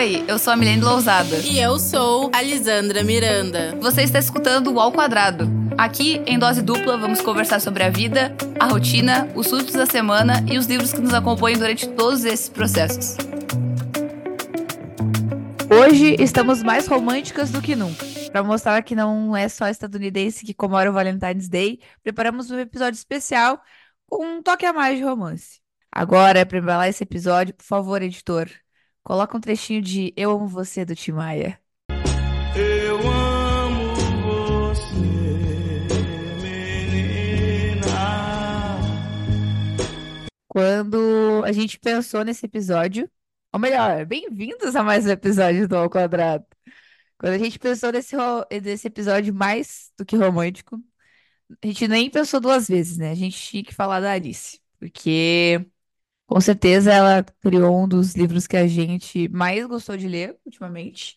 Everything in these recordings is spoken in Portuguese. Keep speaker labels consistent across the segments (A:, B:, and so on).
A: Oi, eu sou a Milene Lousada.
B: E eu sou a Lisandra Miranda.
A: Você está escutando o Ao Quadrado. Aqui, em dose dupla, vamos conversar sobre a vida, a rotina, os surtos da semana e os livros que nos acompanham durante todos esses processos. Hoje estamos mais românticas do que nunca. Para mostrar que não é só estadunidense que comemora o Valentine's Day, preparamos um episódio especial com um toque a mais de romance. Agora, para embalar esse episódio, por favor, editor, coloca um trechinho de Eu Amo Você do Tim Maia.
C: Eu amo você, menina.
A: Quando a gente pensou nesse episódio, ou melhor, bem-vindos a mais um episódio do Ao Quadrado. Quando a gente pensou nesse, nesse episódio mais do que romântico, a gente nem pensou duas vezes, né? A gente tinha que falar da Alice, porque com certeza ela criou um dos livros que a gente mais gostou de ler ultimamente.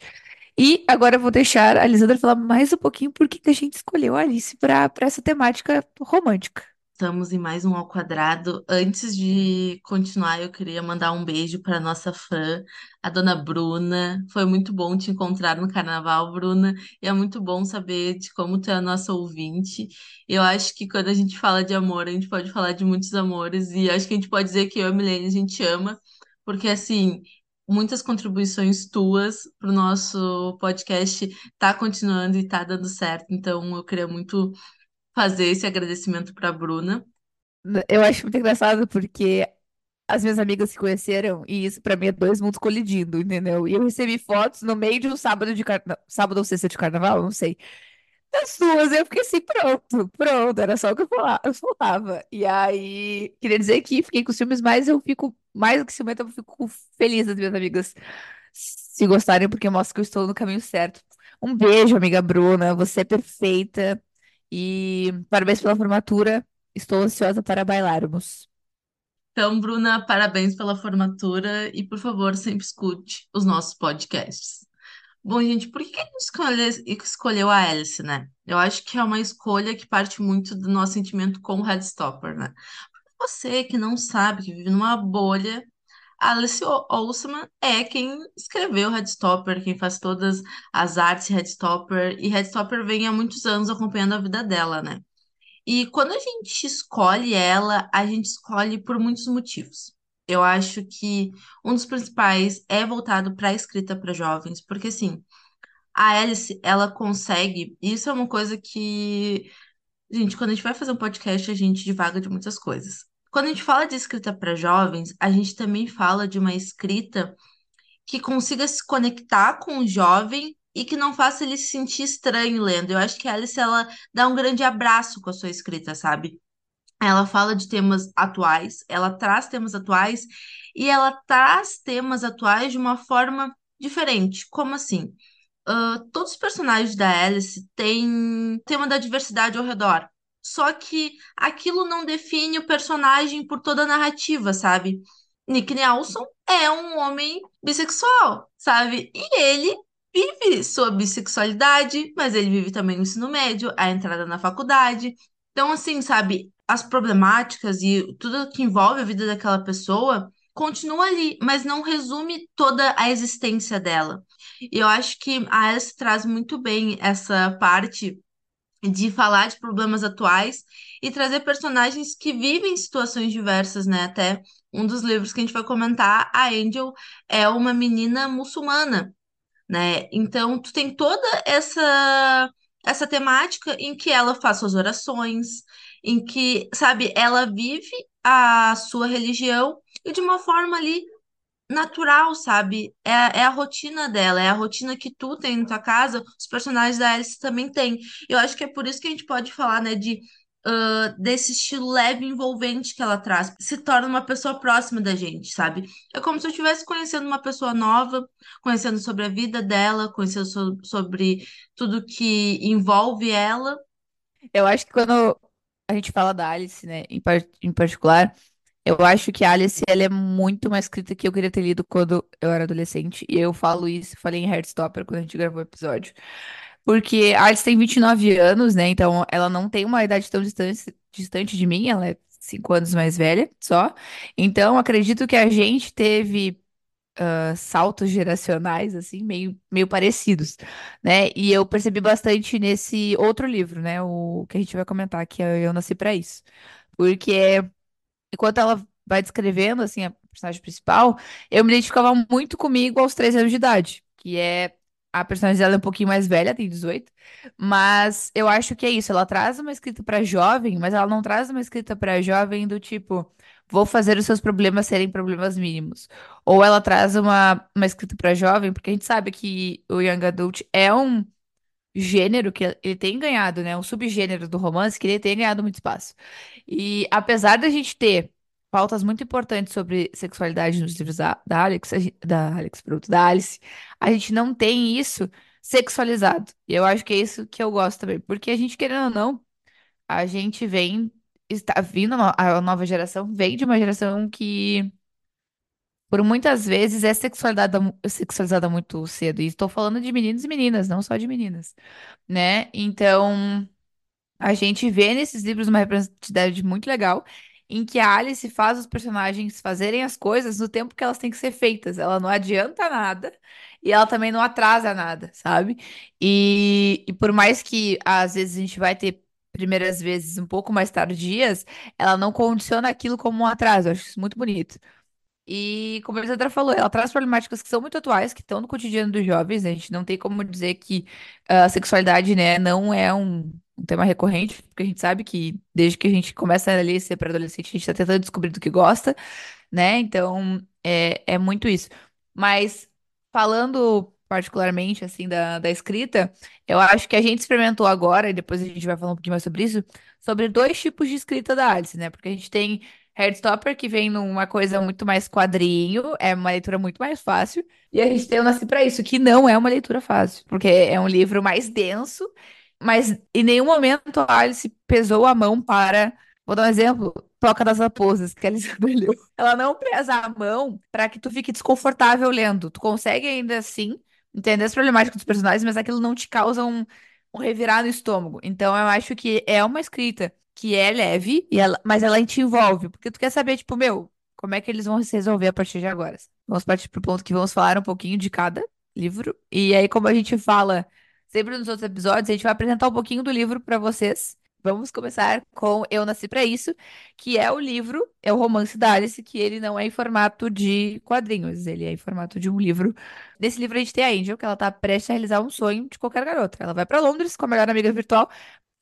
A: E agora eu vou deixar a Lisandra falar mais um pouquinho por que a gente escolheu a Alice para essa temática romântica.
B: Estamos em mais um ao quadrado. Antes de continuar, eu queria mandar um beijo para nossa fã, a dona Bruna. Foi muito bom te encontrar no carnaval, Bruna. E é muito bom saber de como tu é a nossa ouvinte. Eu acho que quando a gente fala de amor, a gente pode falar de muitos amores. E acho que a gente pode dizer que eu e a Milene a gente ama, porque assim. Muitas contribuições tuas para o nosso podcast tá continuando e tá dando certo. Então, eu queria muito fazer esse agradecimento para a Bruna.
A: Eu acho muito engraçado porque as minhas amigas se conheceram e isso pra mim é dois mundos colidindo, entendeu? E eu recebi fotos no meio de um sábado de carnaval, sábado ou sexta de carnaval, não sei. Das suas, eu fiquei assim, pronto, pronto, era só o que eu falava, eu falava. E aí, queria dizer que fiquei com ciúmes, mas eu fico, mais do que ciumenta, eu fico feliz das minhas amigas se gostarem, porque mostra que eu estou no caminho certo. Um beijo, amiga Bruna, você é perfeita e parabéns pela formatura. Estou ansiosa para bailarmos.
B: Então, Bruna, parabéns pela formatura e, por favor, sempre escute os nossos podcasts. Bom, gente, por que a gente escolhe- escolheu a Alice, né? Eu acho que é uma escolha que parte muito do nosso sentimento com o Headstopper, né? Você que não sabe, que vive numa bolha, Alice O- Oseman é quem escreveu Headstopper, quem faz todas as artes Headstopper, e Headstopper vem há muitos anos acompanhando a vida dela, né? E quando a gente escolhe ela, a gente escolhe por muitos motivos. Eu acho que um dos principais é voltado para a escrita para jovens, porque assim, a Alice, ela consegue, isso é uma coisa que, gente, quando a gente vai fazer um podcast, a gente divaga de muitas coisas. Quando a gente fala de escrita para jovens, a gente também fala de uma escrita que consiga se conectar com o jovem e que não faça ele se sentir estranho lendo. Eu acho que a Alice, ela dá um grande abraço com a sua escrita, sabe? Ela fala de temas atuais, ela traz temas atuais e ela traz temas atuais de uma forma diferente. Como assim? Ah, todos os personagens da Alice têm tema da diversidade ao redor. Só que aquilo não define o personagem por toda a narrativa, sabe? Nick Nelson é um homem bissexual, sabe? E ele vive sua bissexualidade, mas ele vive também o ensino médio, a entrada na faculdade. Então, assim, sabe, as problemáticas e tudo que envolve a vida daquela pessoa continua ali, mas não resume toda a existência dela. E eu acho que a Alice traz muito bem essa parte de falar de problemas atuais e trazer personagens que vivem situações diversas, né? Até um dos livros que a gente vai comentar, a Angel é uma menina muçulmana, né? Então, tu tem toda essa essa temática em que ela faz suas orações, em que, sabe, ela vive a sua religião e de uma forma ali natural, sabe? É, é a rotina dela, é a rotina que tu tem na tua casa, os personagens da Alice também têm. Eu acho que é por isso que a gente pode falar, né, de ah, desse estilo leve envolvente que ela traz, se torna uma pessoa próxima da gente, sabe? É como se eu estivesse conhecendo uma pessoa nova, conhecendo sobre a vida dela, conhecendo so- sobre tudo que envolve ela.
A: Eu acho que quando a gente fala da Alice, né, em, par- em particular, eu acho que Alice, ela é muito mais escrita que eu queria ter lido quando eu era adolescente. E eu falo isso, falei em Heartstopper quando a gente gravou o episódio. Porque Alice tem 29 anos, né, então ela não tem uma idade tão distante, distante de mim, ela é 5 anos mais velha só. Então, acredito que a gente teve ah, saltos geracionais, assim, meio, meio parecidos, né? E eu percebi bastante nesse outro livro, né? O que a gente vai comentar, que é Eu Nasci Pra Isso. Porque enquanto ela vai descrevendo, assim, a personagem principal, eu me identificava muito comigo aos 13 anos de idade, que é. A personagem dela é um pouquinho mais velha, tem 18, mas eu acho que é isso. Ela traz uma escrita pra jovem, mas ela não traz uma escrita pra jovem do tipo, vou fazer os seus problemas serem problemas mínimos. Ou ela traz uma, uma escrita pra jovem, porque a gente sabe que o Young Adult é um gênero que ele tem ganhado, né? Um subgênero do romance que ele tem ganhado muito espaço. E apesar da gente ter pautas muito importantes sobre sexualidade nos livros da, da Alex, da Alex, pronto, da Alice, a gente não tem isso sexualizado. E eu acho que é isso que eu gosto também, porque a gente, querendo ou não, a gente vem, está vindo, a nova geração vem de uma geração que, por muitas vezes, é sexualizada, sexualizada muito cedo. E estou falando de meninos e meninas, não só de meninas, né? Então. A gente vê nesses livros uma representatividade muito legal, em que a Alice faz os personagens fazerem as coisas no tempo que elas têm que ser feitas. Ela não adianta nada e ela também não atrasa nada, sabe? E, e por mais que às vezes a gente vai ter primeiras vezes um pouco mais tardias, ela não condiciona aquilo como um atraso. Eu acho isso muito bonito. E como a Alessandra falou, ela traz problemáticas que são muito atuais, que estão no cotidiano dos jovens. né? A gente não tem como dizer que ah, a sexualidade, né, não é um, um tema recorrente, porque a gente sabe que desde que a gente começa a ser pré-adolescente, a gente está tentando descobrir do que gosta, né? Então, é, é muito isso. Mas falando particularmente, assim, da, da escrita, eu acho que a gente experimentou agora, e depois a gente vai falar um pouquinho mais sobre isso, sobre dois tipos de escrita da Alice, né? Porque a gente tem Heartstopper, que vem numa coisa muito mais quadrinho, é uma leitura muito mais fácil. E a gente tem o Nasci Pra Isso, que não é uma leitura fácil, porque é um livro mais denso, mas em nenhum momento a Alice pesou a mão para. Vou dar um exemplo. Toca das Raposas, que a Alessandra leu. Ela não pesa a mão para que tu fique desconfortável lendo. Tu consegue ainda assim entender as problemáticas dos personagens, mas aquilo não te causa um, um revirar no estômago. Então eu acho que é uma escrita que é leve, e ela, mas ela te envolve, porque tu quer saber, tipo, meu, como é que eles vão se resolver a partir de agora? Vamos partir pro ponto que vamos falar um pouquinho de cada livro. E aí, como a gente fala sempre nos outros episódios, a gente vai apresentar um pouquinho do livro para vocês. Vamos começar com Eu Nasci Pra Isso, que é o livro, é o romance da Alice, que ele não é em formato de quadrinhos, ele é em formato de um livro. Nesse livro a gente tem a Angel, que ela tá prestes a realizar um sonho de qualquer garota. Ela vai pra Londres com a melhor amiga virtual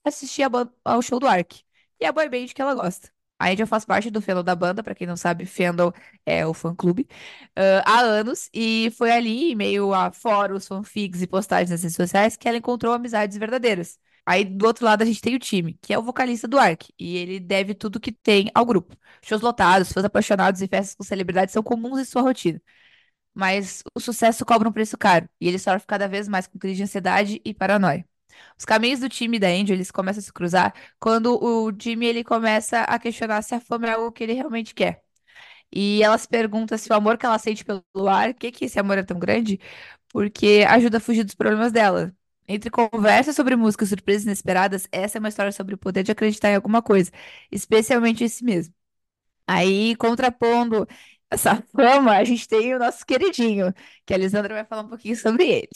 A: assistir ao show do Ark. E a boy band que ela gosta. A Angel faz parte do fandom da banda, pra quem não sabe, fandom é o fã-clube, ah, há anos, e foi ali, em meio a fóruns, fanfics e postagens nas redes sociais, que ela encontrou amizades verdadeiras. Aí, do outro lado, a gente tem o time, que é o vocalista do Ark, e ele deve tudo que tem ao grupo. Shows lotados, fãs apaixonados e festas com celebridades são comuns em sua rotina. Mas o sucesso cobra um preço caro, e ele sofre cada vez mais com crise de ansiedade e paranoia. Os caminhos do time da Angel, eles começam a se cruzar quando o Jimmy ele começa a questionar se a fama é algo que ele realmente quer. E ela se pergunta se o amor que ela sente pelo ar, que que esse amor é tão grande, porque ajuda a fugir dos problemas dela. Entre conversas sobre músicas surpresas inesperadas, essa é uma história sobre o poder de acreditar em alguma coisa, especialmente em si mesmo. Aí, contrapondo essa fama, a gente tem o nosso queridinho, que a Lisandra vai falar um pouquinho sobre ele.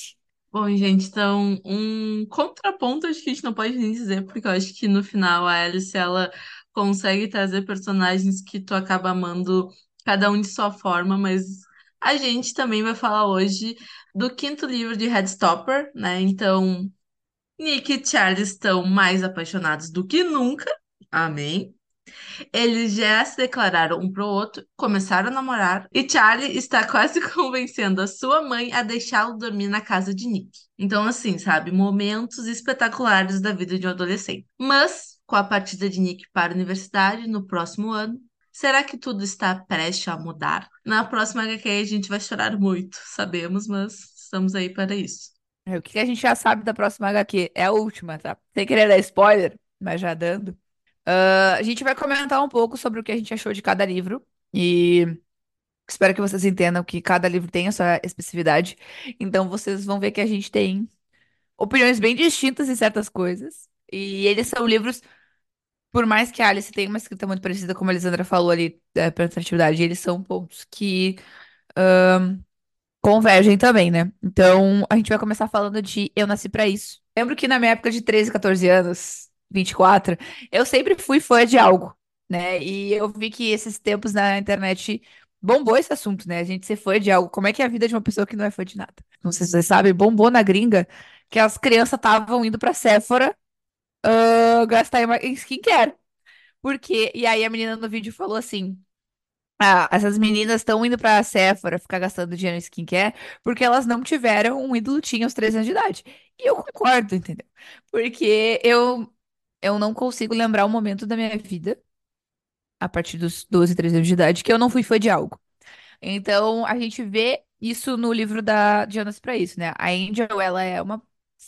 B: Bom, gente, então, um contraponto acho que a gente não pode nem dizer, porque eu acho que no final a Alice, ela consegue trazer personagens que tu acaba amando cada um de sua forma, mas a gente também vai falar hoje do quinto livro de Headstopper, né? Então, Nick e Charlie estão mais apaixonados do que nunca. Amém. Eles já se declararam um pro outro, começaram a namorar, e Charlie está quase convencendo a sua mãe a deixá-lo dormir na casa de Nick. Então, assim, sabe, momentos espetaculares da vida de um adolescente. Mas, com a partida de Nick para a universidade no próximo ano, será que tudo está prestes a mudar? Na próxima HQ a gente vai chorar muito, sabemos, mas estamos aí para isso.
A: É, O que a gente já sabe da próxima HQ? É a última, tá? Sem querer dar spoiler, mas já dando. Ah, a gente vai comentar um pouco sobre o que a gente achou de cada livro. E espero que vocês entendam que cada livro tem a sua especificidade. Então vocês vão ver que a gente tem opiniões bem distintas em certas coisas. E eles são livros, por mais que a Alice tenha uma escrita muito parecida, como a Elisandra falou ali, da representatividade, eles são pontos que convergem também, né? Então, a gente vai começar falando de Eu Nasci Pra Isso. Lembro que na minha época de 13, 14 anos, 24, eu sempre fui fã de algo, né? E eu vi que esses tempos na internet bombou esse assunto, né? A gente ser fã de algo. Como é que é a vida de uma pessoa que não é fã de nada? Não sei se vocês sabem, bombou na gringa que as crianças estavam indo pra Sephora ah, gastar em skincare. Porque, e aí a menina no vídeo falou assim: ah, essas meninas estão indo pra Sephora ficar gastando dinheiro em skincare porque elas não tiveram um ídolo teen aos 13 anos de idade. E eu concordo, entendeu? Porque eu, eu não consigo lembrar um momento da minha vida, a partir dos 12, 13 anos de idade, que eu não fui fã de algo. Então, a gente vê isso no livro da Jonas pra isso, né? A Angel, ela é uma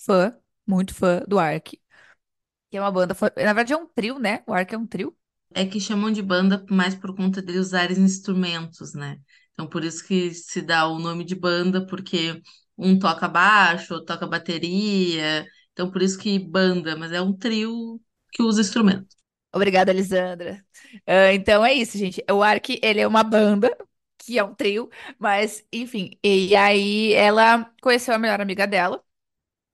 A: fã, muito fã do Ark, que é uma banda, na verdade é um trio, né? O Ark é um trio.
B: É que chamam de banda mais por conta de usarem instrumentos, né? Então, por isso que se dá o nome de banda, porque um toca baixo, outro toca bateria. Então, por isso que banda, mas é um trio que usa instrumento.
A: Obrigada, Elisandra. Ah, então é isso, gente. O Ark, ele é uma banda, que é um trio, mas, enfim. E aí ela conheceu a melhor amiga dela,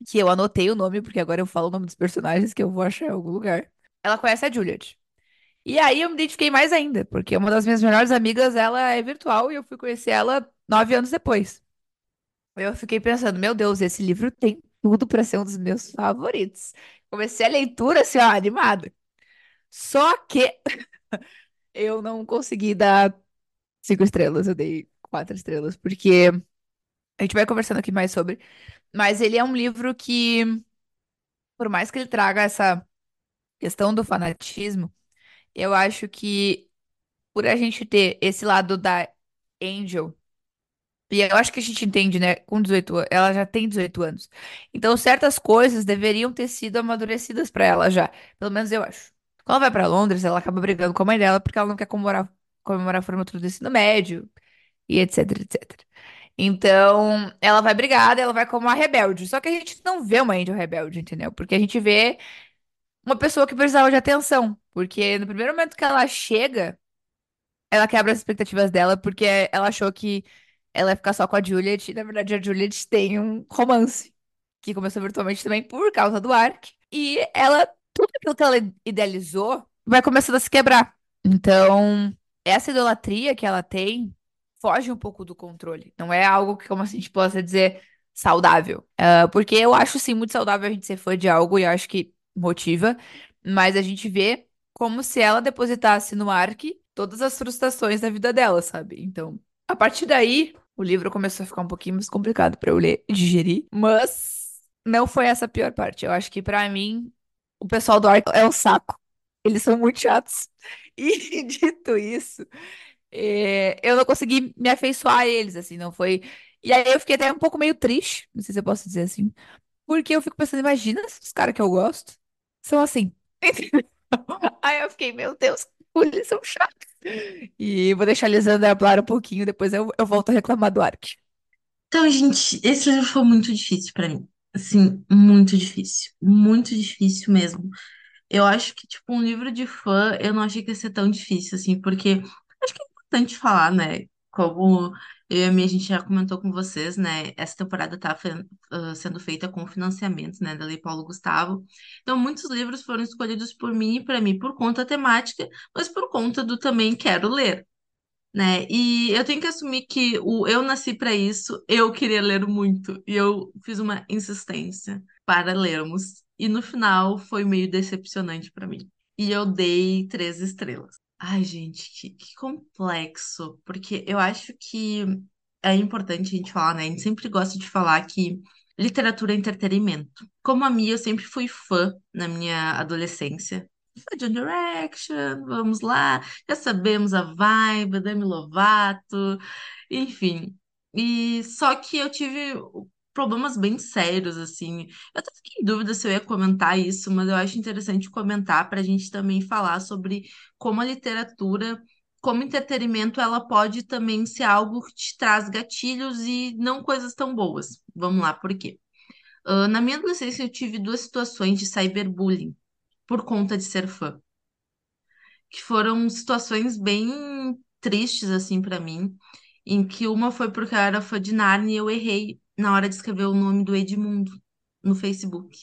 A: que eu anotei o nome, porque agora eu falo o nome dos personagens que eu vou achar em algum lugar. Ela conhece a Juliet. E aí eu me identifiquei mais ainda, porque uma das minhas melhores amigas, ela é virtual e eu fui conhecer ela nove anos depois. Eu fiquei pensando, meu Deus, esse livro tem tudo pra ser um dos meus favoritos. Comecei a leitura assim, ó, animada. Só que eu não consegui dar cinco estrelas, eu dei quatro estrelas, porque a gente vai conversando aqui mais sobre. Mas ele é um livro que, por mais que ele traga essa questão do fanatismo, eu acho que por a gente ter esse lado da Angel, e eu acho que a gente entende, né? Com 18 anos, ela já tem 18 anos. Então, certas coisas deveriam ter sido amadurecidas pra ela já. Pelo menos eu acho. Quando ela vai pra Londres, ela acaba brigando com a mãe dela porque ela não quer comemorar, comemorar a formatura do ensino médio e etc, etc. Então, ela vai brigada, ela vai como uma rebelde. Só que a gente não vê uma Angel rebelde, entendeu? Porque a gente vê uma pessoa que precisava de atenção. Porque no primeiro momento que ela chega, ela quebra as expectativas dela, porque ela achou que ela ia ficar só com a Juliet. E na verdade, a Juliet tem um romance, que começou virtualmente também por causa do Ark. E ela, tudo aquilo que ela idealizou, vai começando a se quebrar. Então, essa idolatria que ela tem foge um pouco do controle. Não é algo que, como a gente possa dizer, saudável. Ah, porque eu acho, sim, muito saudável a gente ser fã de algo e acho que motiva, mas a gente vê como se ela depositasse no Ark todas as frustrações da vida dela, sabe? Então, a partir daí, o livro começou a ficar um pouquinho mais complicado pra eu ler e digerir, mas não foi essa a pior parte. Eu acho que pra mim, o pessoal do Ark é um saco. Eles são muito chatos. E dito isso, é, eu não consegui me afeiçoar a eles, assim, não foi. E aí eu fiquei até um pouco meio triste, não sei se eu posso dizer assim, porque eu fico pensando, imagina se os caras que eu gosto são assim. Aí eu fiquei, meu Deus, eles são chatos. E vou deixar a Lisandra hablar um pouquinho, depois eu, eu volto a reclamar do Ark.
B: Então, gente, esse livro foi muito difícil pra mim. Assim, muito difícil. Muito difícil mesmo. Eu acho que, tipo, um livro de fã, eu não achei que ia ser tão difícil, assim, porque acho que é importante falar, né? Como eu e a minha, a gente já comentou com vocês, né? Essa temporada tá ah, sendo feita com financiamento, né, da Lei Paulo Gustavo. Então, muitos livros foram escolhidos por mim e para mim por conta temática, mas por conta do também quero ler né? E eu tenho que assumir que o eu nasci para isso, eu queria ler muito e eu fiz uma insistência para lermos e no final foi meio decepcionante para mim. E eu dei três estrelas. Ai, gente, que, que complexo, porque eu acho que é importante a gente falar, né? A gente sempre gosta de falar que literatura é entretenimento. Como a minha, eu sempre fui fã na minha adolescência foi de Direction, vamos lá, já sabemos a vibe, Demi Lovato, enfim. E só que eu tive problemas bem sérios, assim. Eu até fiquei em dúvida se eu ia comentar isso, mas eu acho interessante comentar para a gente também falar sobre como a literatura, como entretenimento, ela pode também ser algo que te traz gatilhos e não coisas tão boas. Vamos lá, por quê? Ah, na minha adolescência, eu tive duas situações de cyberbullying por conta de ser fã, que foram situações bem tristes assim pra mim. em que uma foi porque eu era fã de Narnia e eu errei na hora de escrever o nome do Edmundo no Facebook.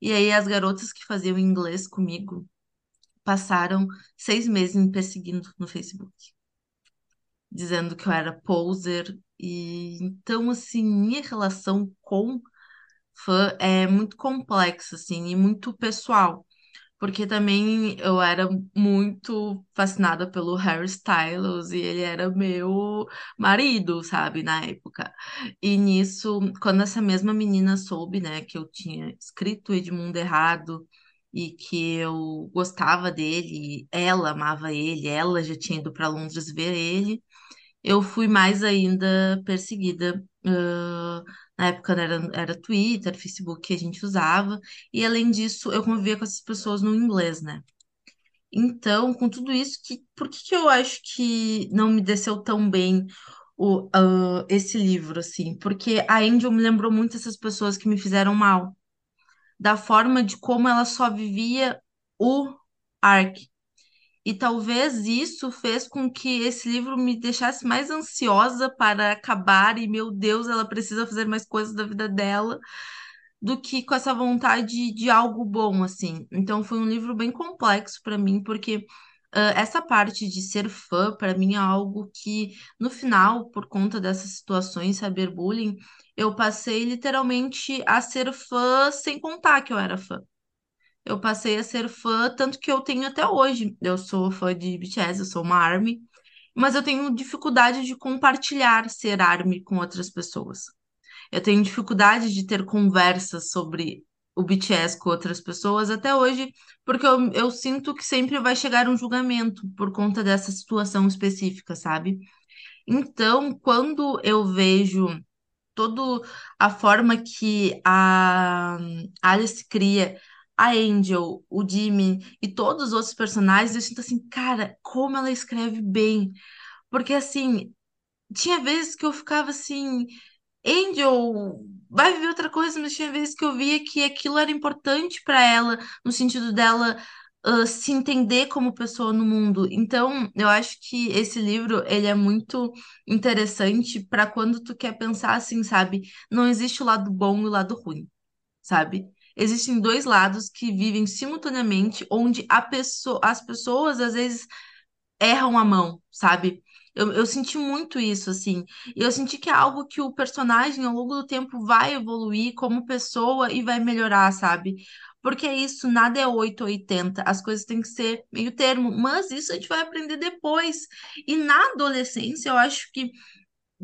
B: E aí as garotas que faziam inglês comigo passaram seis meses me perseguindo no Facebook, dizendo que eu era poser. E então, assim, minha relação com fã é muito complexa, assim, e muito pessoal. Porque também eu era muito fascinada pelo Harry Styles e ele era meu marido, sabe, na época. E nisso, quando essa mesma menina soube, né, que eu tinha escrito Edmundo errado e que eu gostava dele, ela amava ele, ela já tinha ido para Londres ver ele, eu fui mais ainda perseguida. ah, na época era, era Twitter, Facebook que a gente usava, e além disso, eu convivia com essas pessoas no inglês, né? Então, com tudo isso, que, por que que eu acho que não me desceu tão bem o, ah, esse livro, assim? Porque a Angel me lembrou muito essas pessoas que me fizeram mal, da forma de como ela só vivia o arc. E talvez isso fez com que esse livro me deixasse mais ansiosa para acabar, e meu Deus, ela precisa fazer mais coisas da vida dela, do que com essa vontade de algo bom, assim. Então foi um livro bem complexo para mim, porque ah, essa parte de ser fã, para mim, é algo que, no final, por conta dessas situações, cyberbullying, eu passei literalmente a ser fã sem contar que eu era fã. Eu passei a ser fã, tanto que eu tenho até hoje. Eu sou fã de BTS, eu sou uma ARMY, mas eu tenho dificuldade de compartilhar ser ARMY com outras pessoas. Eu tenho dificuldade de ter conversas sobre o BTS com outras pessoas até hoje, porque eu, eu sinto que sempre vai chegar um julgamento por conta dessa situação específica, sabe? Então, quando eu vejo toda a forma que a Alice cria a Angel, o Jimmy e todos os outros personagens, eu sinto assim, cara, como ela escreve bem. Porque assim, tinha vezes que eu ficava assim, Angel vai viver outra coisa, mas tinha vezes que eu via que aquilo era importante para ela, no sentido dela ah, se entender como pessoa no mundo. Então, eu acho que esse livro, ele é muito interessante para quando tu quer pensar assim, sabe? Não existe o lado bom e o lado ruim, sabe? Existem dois lados que vivem simultaneamente, onde a pessoa, as pessoas às vezes erram a mão, sabe? Eu, eu senti muito isso, assim. E eu senti que é algo que o personagem, ao longo do tempo, vai evoluir como pessoa e vai melhorar, sabe? Porque é isso, nada é 8 ou 80, as coisas têm que ser meio termo, mas isso a gente vai aprender depois. E na adolescência, eu acho que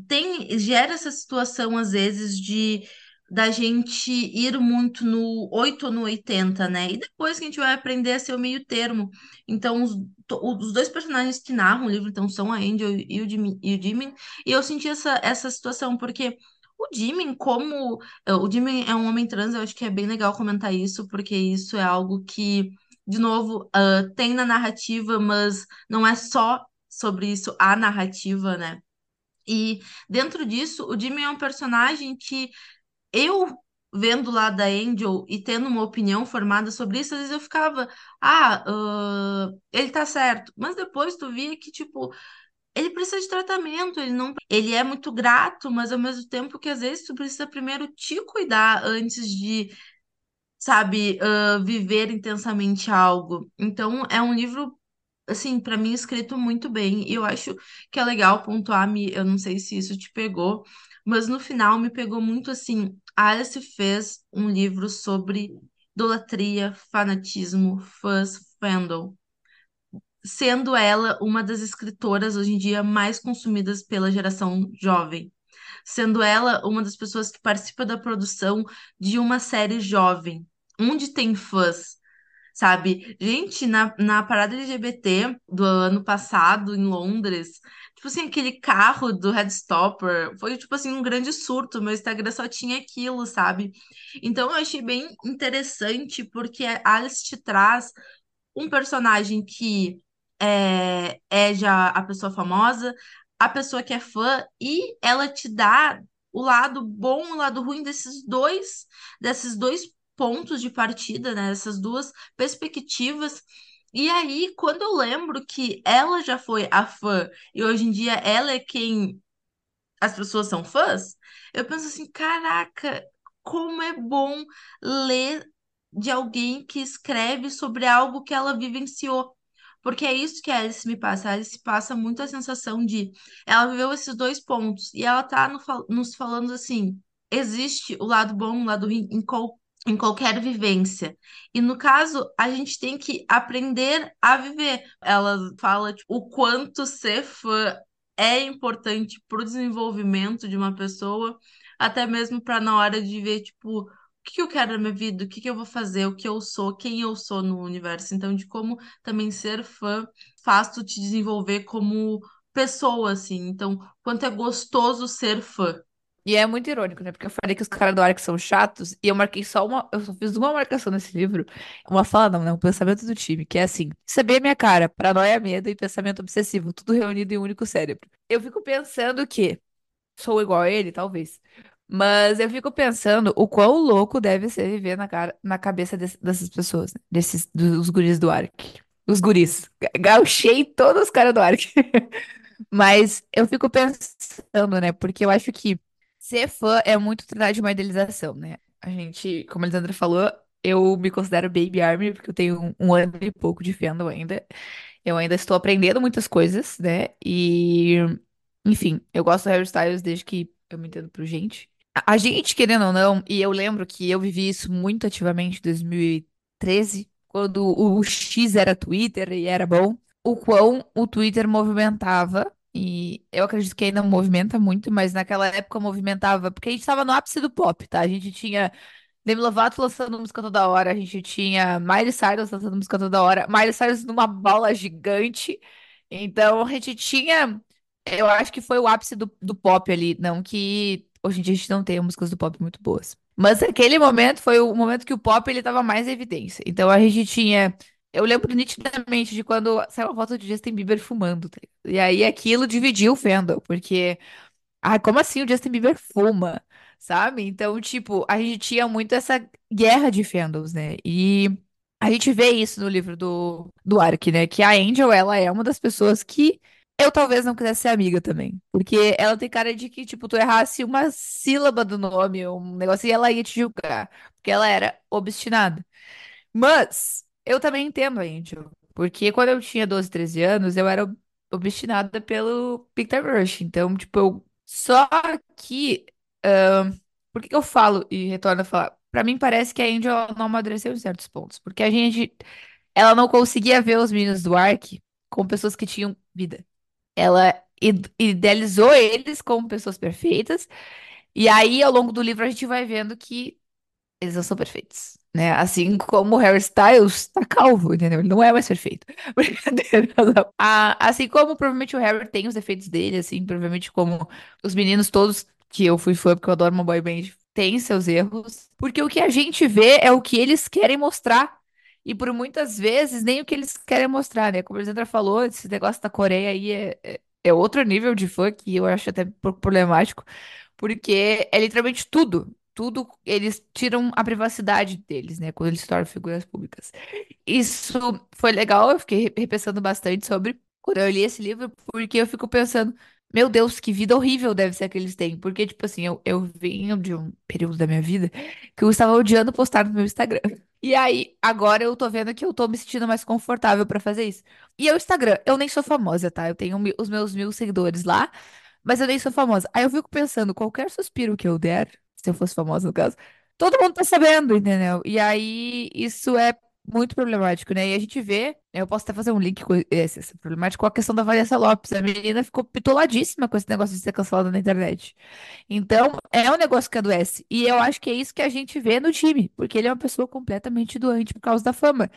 B: tem, gera essa situação, às vezes, de da gente ir muito no 8 ou no 80, né? E depois que a gente vai aprender a ser o meio termo. Então, os, os dois personagens que narram o livro, então, são a Angel e o Jimmy, e o Jimmy. E eu senti essa, essa situação, porque o Jimmy, como... eh, O Jimmy é um homem trans, eu acho que é bem legal comentar isso, porque isso é algo que, de novo, ah, tem na narrativa, mas não é só sobre isso a narrativa, né? E dentro disso, o Jimmy é um personagem que eu vendo lá da Angel e tendo uma opinião formada sobre isso, às vezes eu ficava, ah, ah, ele tá certo. Mas depois tu via que, tipo, ele precisa de tratamento, ele não, ele é muito grato, mas ao mesmo tempo que às vezes tu precisa primeiro te cuidar antes de, sabe, ah, viver intensamente algo. Então, é um livro assim, pra mim escrito muito bem. E eu acho que é legal pontuar, me, eu não sei se isso te pegou, mas no final me pegou muito assim. Alice fez um livro sobre idolatria, fanatismo, fãs, fandom, sendo ela uma das escritoras hoje em dia mais consumidas pela geração jovem. Sendo ela uma das pessoas que participa da produção de uma série jovem, onde tem fãs sabe? Gente, na, na parada LGBT do ano passado, em Londres, tipo assim, aquele carro do Headstopper foi, tipo assim, um grande surto. Meu Instagram só tinha aquilo, sabe? Então eu achei bem interessante, porque a Alice te traz um personagem que é, é já a pessoa famosa, a pessoa que é fã, e ela te dá o lado bom o lado ruim desses dois, desses dois pontos de partida, né? Essas duas perspectivas E aí, quando eu lembro que ela já foi a fã e hoje em dia ela é quem as pessoas são fãs, eu penso assim, caraca, como é bom ler de alguém que escreve sobre algo que ela vivenciou. Porque é isso que a Alice me passa. A Alice passa muito a sensação de ela viveu esses dois pontos e ela tá no nos falando assim: existe o lado bom, o lado ruim em, qual- em qualquer vivência. E no caso, a gente tem que aprender a viver. Ela fala tipo, o quanto ser fã é importante para o desenvolvimento de uma pessoa, até mesmo para na hora de ver, tipo, o que eu quero na minha vida, o que que eu vou fazer, o que eu sou, quem eu sou no universo. Então, de como também ser fã faz tu te desenvolver como pessoa, assim. Então, quanto é gostoso ser fã.
A: E é muito irônico, né? Porque eu falei que os caras do Ark são chatos e eu marquei só uma. Eu só fiz uma marcação nesse livro. Uma fala, não, né? Um pensamento do time, que é assim: saber a minha cara, paranoia, medo e pensamento obsessivo, tudo reunido em um único cérebro. Eu fico pensando que sou igual a ele, talvez. Mas eu fico pensando o quão louco deve ser viver na, cara, na cabeça dessas pessoas, né? Desses, dos guris do Ark. Os guris. Ga- Gauchei todos os caras do Ark. Mas eu fico pensando, né? Porque eu acho que ser fã é muito tratar de uma idealização, né? A gente, como a Lisandra falou, eu me considero Baby Army porque eu tenho um, ano e pouco de fandom ainda. Eu ainda estou aprendendo muitas coisas, né? E, enfim, eu gosto do Harry Styles desde que eu me entendo por gente. A gente, querendo ou não, e eu lembro que eu vivi isso muito ativamente em 2013, quando o X era Twitter e era bom, o quão o Twitter movimentava, e eu acredito que ainda movimenta muito, mas naquela época movimentava, porque a gente estava no ápice do pop, tá? A gente tinha Demi Lovato lançando música toda hora, a gente tinha Miley Cyrus lançando música toda hora, Miley Cyrus numa bola gigante. Então a gente tinha, eu acho que foi o ápice do, do pop ali, não que hoje em dia a gente não tenha músicas do pop muito boas. Mas aquele momento foi o momento que o pop ele tava mais em evidência. Então a gente tinha, eu lembro nitidamente de quando saiu uma foto de Justin Bieber fumando, tá? E aí aquilo dividiu o fandom, porque ah, como assim o Justin Bieber fuma? Sabe? Então, tipo, a gente tinha muito essa guerra de fandoms, né? E a gente vê isso no livro do, do Ark, né? Que a Angel, ela é uma das pessoas que eu talvez não quisesse ser amiga também. Porque ela tem cara de que, tipo, tu errasse uma sílaba do nome, um negócio, e ela ia te julgar. Porque ela era obstinada. Mas eu também entendo a Angel. Porque quando eu tinha 12, 13 anos, eu era ob- obstinada pelo Victor Rush. Então, tipo, eu... Só que... ahn, por que que eu falo e retorno a falar? Pra mim parece que a Angel não amadureceu em certos pontos. Porque a gente... Ela não conseguia ver os meninos do Ark como pessoas que tinham vida. Ela id- idealizou eles como pessoas perfeitas. E aí, ao longo do livro, a gente vai vendo que eles não são perfeitos, né? Assim como o Harry Styles tá calvo, entendeu? Ele não é mais perfeito. Brincadeira. Ah, assim como provavelmente o Harry tem os defeitos dele, assim, provavelmente como os meninos todos que eu fui fã, porque eu adoro uma boy band, têm seus erros. Porque o que a gente vê é o que eles querem mostrar. E por muitas vezes, nem o que eles querem mostrar, né? Como a Alexandra falou, esse negócio da Coreia aí é, é, é outro nível de fã que eu acho até um pouco problemático. Porque é literalmente tudo. Tudo, eles tiram a privacidade deles, né? Quando eles se tornam figuras públicas. Isso foi legal, eu fiquei re- repensando bastante sobre quando eu li esse livro, porque eu fico pensando, meu Deus, que vida horrível deve ser que eles têm. Porque, tipo assim, eu, eu venho de um período da minha vida que eu estava odiando postar no meu Instagram. E aí, agora eu tô vendo que eu tô me sentindo mais confortável pra fazer isso. E é o Instagram, eu nem sou famosa, tá? Eu tenho os meus mil seguidores lá. Mas eu nem sou famosa. Aí eu fico pensando, qualquer suspiro que eu der, se eu fosse famosa no caso, todo mundo tá sabendo, entendeu? E aí isso é muito problemático, né? E a gente vê, eu posso até fazer um link com esse, esse problemático com a questão da Vanessa Lopes. A menina ficou pitoladíssima com esse negócio de ser cancelada na internet. Então, é um negócio que adoece. E eu acho que é isso que a gente vê no time, porque ele é uma pessoa completamente doente por causa da fama.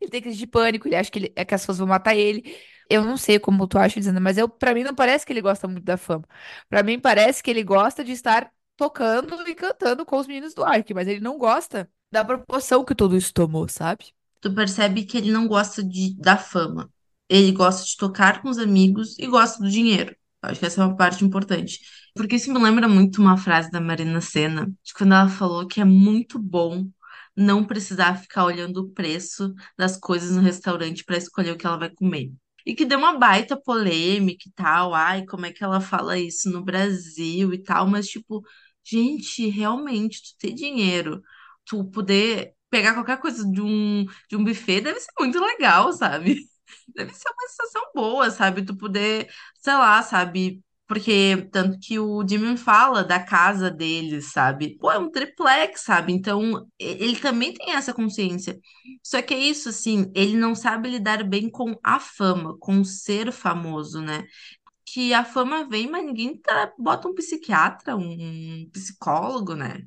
A: Ele tem crise de pânico, ele acha que, ele, é que as pessoas vão matar ele. Eu não sei como tu acha, dizendo, mas eu, para mim não parece que ele gosta muito da fama. Pra mim parece que ele gosta de estar tocando e cantando com os meninos do Ark, mas ele não gosta da proporção que tudo isso tomou, sabe?
B: Tu percebe que ele não gosta de, da fama. Ele gosta de tocar com os amigos e gosta do dinheiro. Acho que essa é uma parte importante. Porque isso me lembra muito uma frase da Marina Sena, de quando ela falou que é muito bom não precisar ficar olhando o preço das coisas no restaurante para escolher o que ela vai comer. E que deu uma baita polêmica e tal, ai, como é que ela fala isso no Brasil e tal, mas tipo, gente, realmente, tu ter dinheiro, tu poder pegar qualquer coisa de um, de um buffet deve ser muito legal, sabe? Deve ser uma sensação boa, sabe? Tu poder, sei lá, sabe? Porque tanto que o Jimmy fala da casa dele, sabe? Pô, é um triplex, sabe? Então, ele também tem essa consciência. Só que é isso, assim, ele não sabe lidar bem com a fama, com ser famoso, né? Que a fama vem, mas ninguém tra- bota um psiquiatra, um psicólogo, né?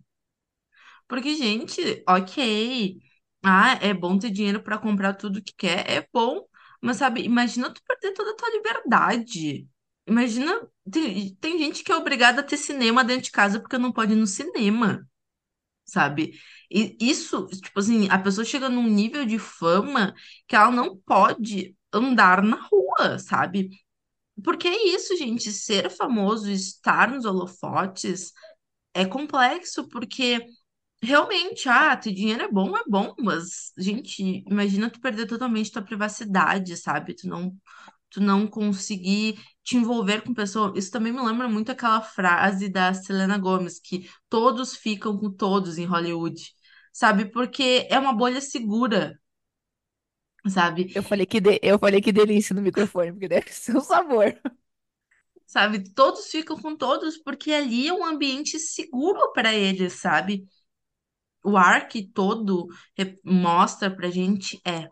B: Porque, gente, ok. Ah, é bom ter dinheiro pra comprar tudo que quer, é bom. Mas, sabe, imagina tu perder toda a tua liberdade. Imagina, tem, tem gente que é obrigada a ter cinema dentro de casa porque não pode ir no cinema, sabe? E isso, tipo assim, a pessoa chega num nível de fama que ela não pode andar na rua, sabe? Porque é isso, gente, ser famoso, estar nos holofotes é complexo, porque Realmente, ah, ter dinheiro é bom, é bom, mas, gente, imagina tu perder totalmente tua privacidade, sabe? Tu não, tu não conseguir te envolver com pessoas. Isso também me lembra muito aquela frase da Selena Gomez, que todos ficam com todos em Hollywood, sabe? Porque é uma bolha segura, sabe?
A: Eu falei que, de... eu falei que delícia no microfone, porque deve ser um sabor.
B: Sabe? Todos ficam com todos porque ali é um ambiente seguro para eles, sabe? O ar que todo mostra pra gente é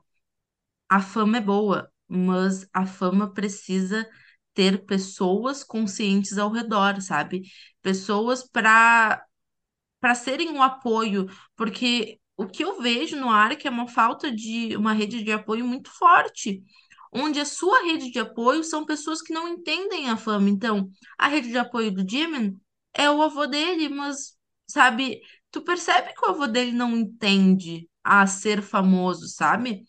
B: A fama é boa, mas a fama precisa ter pessoas conscientes ao redor, sabe? Pessoas para para serem um apoio, porque o que eu vejo no Arc é uma falta de uma rede de apoio muito forte, onde a sua rede de apoio são pessoas que não entendem a fama. Então, a rede de apoio do Jimin é o avô dele, mas, sabe, tu percebe que o avô dele não entende a ser famoso, sabe?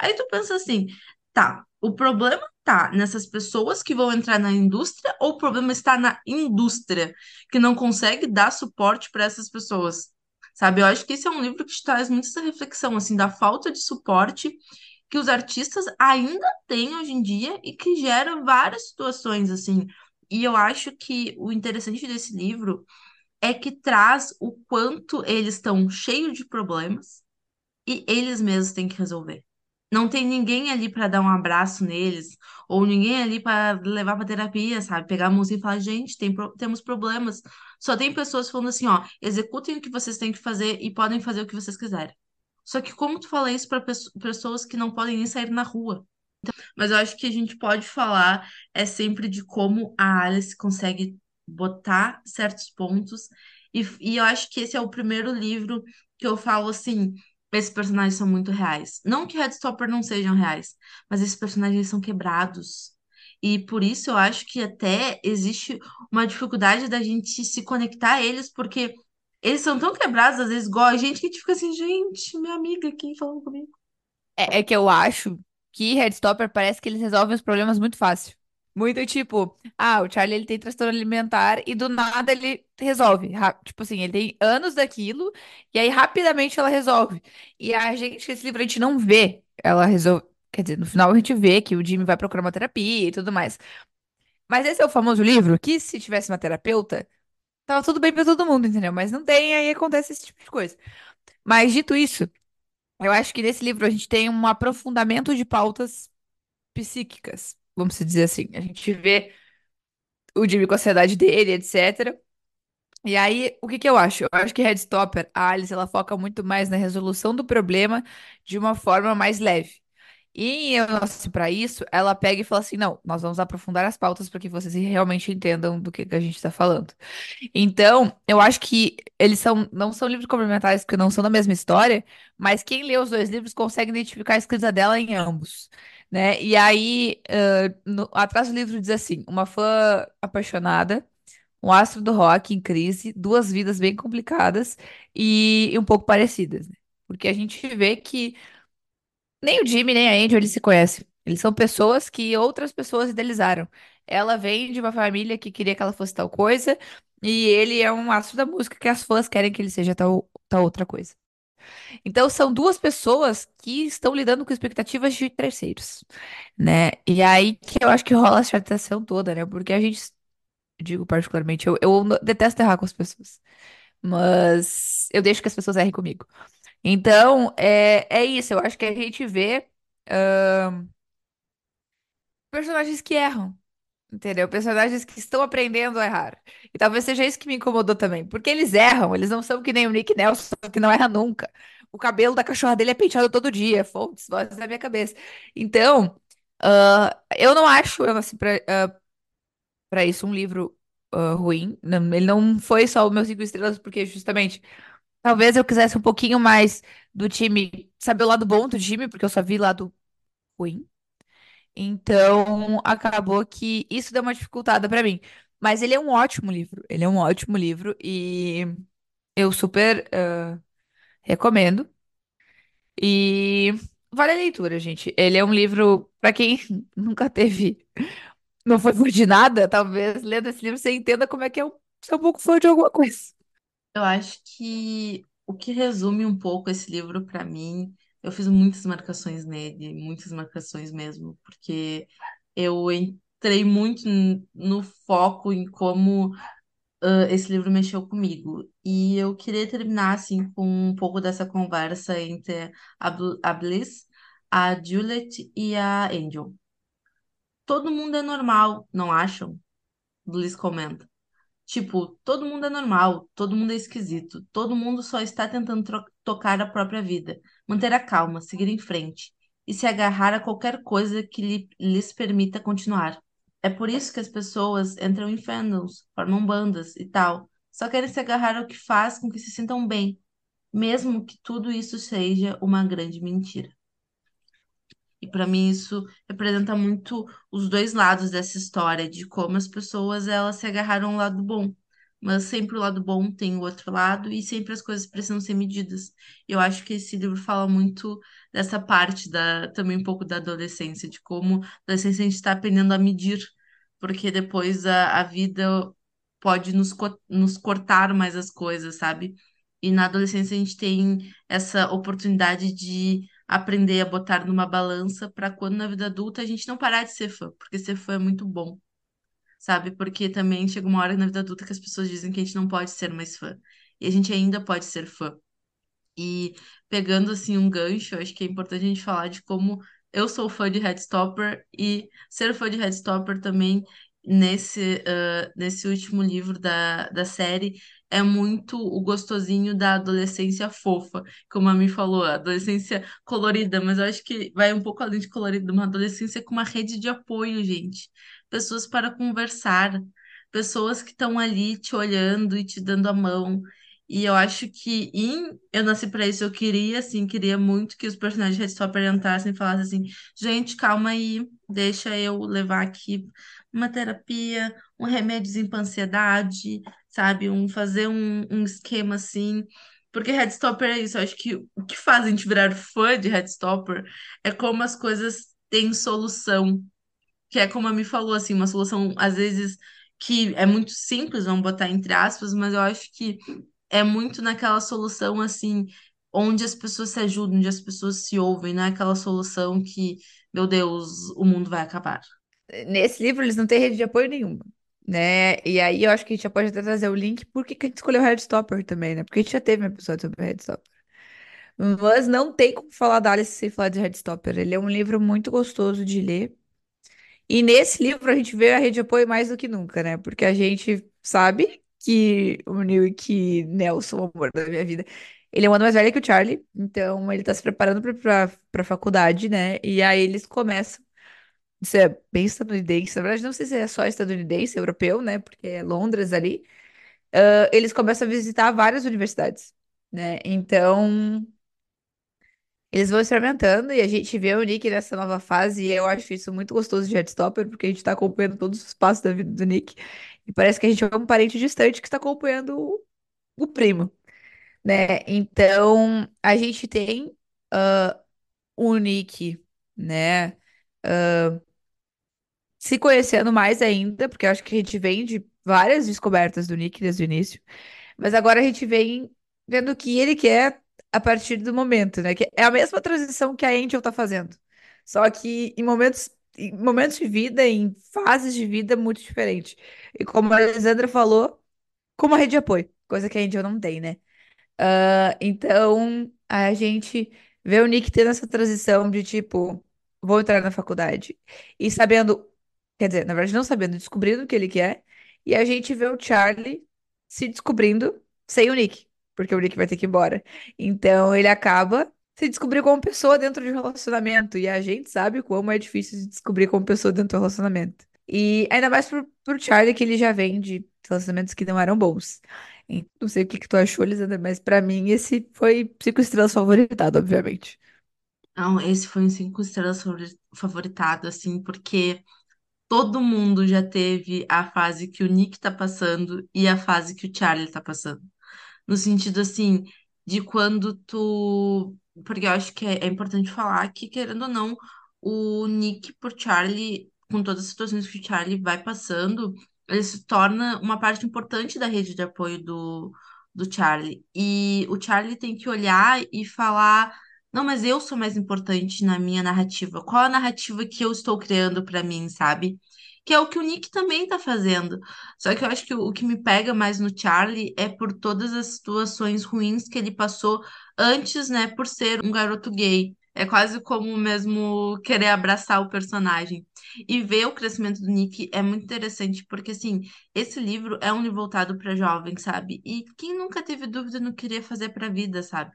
B: Aí tu pensa assim, tá, o problema tá nessas pessoas que vão entrar na indústria ou o problema está na indústria que não consegue dar suporte para essas pessoas? Sabe, eu acho que esse é um livro que traz muito essa reflexão, assim, da falta de suporte que os artistas ainda têm hoje em dia e que gera várias situações, assim. E eu acho que o interessante desse livro é que traz o quanto eles estão cheios de problemas e eles mesmos têm que resolver. Não tem ninguém ali para dar um abraço neles, ou ninguém ali para levar para terapia, sabe? Pegar a mãozinha e falar, gente, tem pro- temos problemas. Só tem pessoas falando assim, ó, executem o que vocês têm que fazer e podem fazer o que vocês quiserem. Só que como tu fala isso para pessoas que não podem nem sair na rua? Mas eu acho que a gente pode falar é sempre de como a Alice consegue botar certos pontos. E, e eu acho que esse é o primeiro livro que eu falo assim: esses personagens são muito reais. Não que Heartstopper não sejam reais, mas esses personagens são quebrados. E por isso eu acho que até existe uma dificuldade da gente se conectar a eles, porque eles são tão quebrados, às vezes, igual a gente, que a gente fica assim, gente, minha amiga aqui falando comigo.
A: É, é que eu acho que Heartstopper parece que eles resolvem os problemas muito fácil. Muito tipo, ah, o Charlie ele tem transtorno alimentar e do nada ele resolve. Tipo assim, ele tem anos daquilo e aí rapidamente ela resolve. E a gente, esse livro a gente não vê ela resolve. Quer dizer, no final a gente vê que o Jimmy vai procurar uma terapia e tudo mais. Mas esse é o famoso livro que se tivesse uma terapeuta, tava tudo bem pra todo mundo, entendeu? Mas não tem, aí acontece esse tipo de coisa. Mas dito isso, eu acho que nesse livro a gente tem um aprofundamento de pautas psíquicas, vamos dizer assim. A gente vê o Jimmy com a ansiedade dele, etc. E aí, o que que eu acho? Eu acho que Headstopper, a Alice, ela foca muito mais na resolução do problema de uma forma mais leve. E eu nossa, para isso, ela pega e fala assim: não, nós vamos aprofundar as pautas para que vocês realmente entendam do que, que a gente está falando. Então, eu acho que eles são, não são livros complementares porque não são da mesma história, mas quem lê os dois livros consegue identificar a escrita dela em ambos, né? E aí, ãh, no- atrás do livro diz assim: uma fã apaixonada, um astro do rock em crise, duas vidas bem complicadas e, um pouco parecidas, né? Porque a gente vê que nem o Jimmy nem a Angel eles se conhecem. Eles são pessoas que outras pessoas idealizaram. Ela vem de uma família que queria que ela fosse tal coisa, e ele é um astro da música que as fãs querem que ele seja tal, tal outra coisa. Então, são duas pessoas que estão lidando com expectativas de terceiros, né? E aí que eu acho que rola a chateação toda, né? Porque a gente, digo particularmente, eu, eu detesto errar com as pessoas, mas eu deixo que as pessoas errem comigo. Então, é, é isso, eu acho que a gente vê personagens que erram. Entendeu? Personagens que estão aprendendo a errar. E talvez seja isso que me incomodou também. Porque eles erram, eles não são que nem o Nick Nelson, que não erra nunca. O cabelo da cachorra dele é penteado todo dia, fontes, vozes na minha cabeça. Então, eu não acho, eu nasci pra, ah, isso, um livro ah, ruim. Não, ele não foi só o meu cinco estrelas, porque justamente, talvez eu quisesse um pouquinho mais do time, saber o lado bom do time, porque eu só vi lado ruim. Então, acabou que isso deu uma dificultada pra mim. Mas ele é um ótimo livro. Ele é um ótimo livro e eu super eh, recomendo. E vale a leitura, gente. Ele é um livro pra quem nunca teve, não foi fã de nada, talvez lendo esse livro você entenda como é que é um- ser um pouco fã de alguma coisa.
B: Eu acho que o que resume um pouco esse livro para mim, eu fiz muitas marcações nele, muitas marcações mesmo, porque eu entrei muito no foco em como ah, esse livro mexeu comigo. E eu queria terminar assim com um pouco dessa conversa entre a, Bl- a Bliss, a Juliet e a Angel. Todo mundo é normal, não acham? Bliss comenta. Tipo, todo mundo é normal, todo mundo é esquisito, todo mundo só está tentando tocar a própria vida, manter a calma, seguir em frente e se agarrar a qualquer coisa que lhe- lhes permita continuar. É por isso que as pessoas entram em fandoms, formam bandas e tal, só querem se agarrar ao que faz com que se sintam bem, mesmo que tudo isso seja uma grande mentira. E para mim isso representa muito os dois lados dessa história, de como as pessoas elas se agarraram ao lado bom. Mas sempre o lado bom tem o outro lado e sempre as coisas precisam ser medidas. Eu acho que esse livro fala muito dessa parte da também um pouco da adolescência, de como a adolescência a gente está aprendendo a medir, porque depois a, a vida pode nos, co- nos cortar mais as coisas, sabe? E na adolescência a gente tem essa oportunidade de aprender a botar numa balança para quando na vida adulta a gente não parar de ser fã, porque ser fã é muito bom, sabe? Porque também chega uma hora na vida adulta que as pessoas dizem que a gente não pode ser mais fã. E a gente ainda pode ser fã. E pegando assim um gancho, acho que é importante a gente falar de como eu sou fã de Heartstopper e ser fã de Heartstopper também nesse, ah, nesse último livro da, da série é muito o gostosinho da adolescência fofa, como a mim falou, a adolescência colorida, mas eu acho que vai um pouco além de colorida, uma adolescência com uma rede de apoio, gente. Pessoas para conversar, pessoas que estão ali te olhando e te dando a mão. E eu acho que em Eu Nasci Pra Isso, eu queria, assim, queria muito que os personagens de Heartstopper entrassem e falassem assim, gente, calma aí, deixa eu levar aqui uma terapia, um remédiozinho pra ansiedade, sabe? Um, fazer um, um esquema assim. Porque Heartstopper é isso, eu acho que o que faz a gente virar fã de Heartstopper é como as coisas têm solução. Que é como a Mi falou, assim, uma solução, às vezes, que é muito simples, vamos botar entre aspas, mas eu acho que é muito naquela solução assim, onde as pessoas se ajudam, onde as pessoas se ouvem, não é aquela solução que, meu Deus, o mundo vai acabar.
A: Nesse livro eles não têm rede de apoio nenhuma, né? E aí eu acho que a gente já pode até trazer o link por que a gente escolheu Heartstopper também, né? Porque a gente já teve um episódio sobre Heartstopper. Mas não tem como falar da Alice sem falar de Heartstopper. Ele é um livro muito gostoso de ler. E nesse livro a gente vê a rede de apoio mais do que nunca, né? Porque a gente sabe que o Neil e que Nelson, o amor da minha vida, ele é um ano mais velho que o Charlie. Então ele tá se preparando pra, pra, pra faculdade, né? E aí eles começam. Isso é bem estadunidense. Na verdade, não sei se é só estadunidense, europeu, né? Porque é Londres ali. Ah, eles começam a visitar várias universidades, né? Então. Eles vão experimentando e a gente vê o Nick nessa nova fase e eu acho isso muito gostoso de Heartstopper, porque a gente tá acompanhando todos os passos da vida do Nick e parece que a gente é um parente distante que está acompanhando o, o primo, né? Então, a gente tem ah, o Nick, né, se conhecendo mais ainda, porque acho que a gente vem de várias descobertas do Nick desde o início, mas agora a gente vem vendo o que ele quer a partir do momento, né? Que é a mesma transição que a Angel tá fazendo. Só que em momentos, em momentos de vida, em fases de vida muito diferentes. E como a Alessandra falou, com uma rede de apoio, coisa que a Angel não tem, né? Ah, então, a gente vê o Nick tendo essa transição de tipo, vou entrar na faculdade. E sabendo, quer dizer, na verdade, não sabendo, descobrindo o que ele quer. E a gente vê o Charlie se descobrindo sem o Nick, porque o Nick vai ter que ir embora. Então, ele acaba se descobrir como pessoa dentro de um relacionamento. E a gente sabe como é difícil se descobrir como pessoa dentro de um relacionamento. E ainda mais pro, pro Charlie, que ele já vem de relacionamentos que não eram bons. E Não sei o que que tu achou, Lisandra, mas pra mim esse foi cinco estrelas favoritado, obviamente.
B: Não, esse foi um cinco estrelas favori- favoritado, assim, porque todo mundo já teve a fase que o Nick tá passando e a fase que o Charlie tá passando. No sentido, assim, de quando tu. Porque eu acho que é, é importante falar que, querendo ou não, o Nick por Charlie, com todas as situações que o Charlie vai passando, ele se torna uma parte importante da rede de apoio do, do Charlie. E o Charlie tem que olhar e falar. Não, mas eu sou mais importante na minha narrativa. Qual a narrativa que eu estou criando para mim, sabe? Que é o que o Nick também tá fazendo. Só que eu acho que o, o que me pega mais no Charlie é por todas as situações ruins que ele passou antes, né, por ser um garoto gay. É quase como mesmo querer abraçar o personagem. E ver o crescimento do Nick é muito interessante, porque, assim, esse livro é um livro voltado para jovens, sabe? E quem nunca teve dúvida no que queria fazer para a vida, sabe?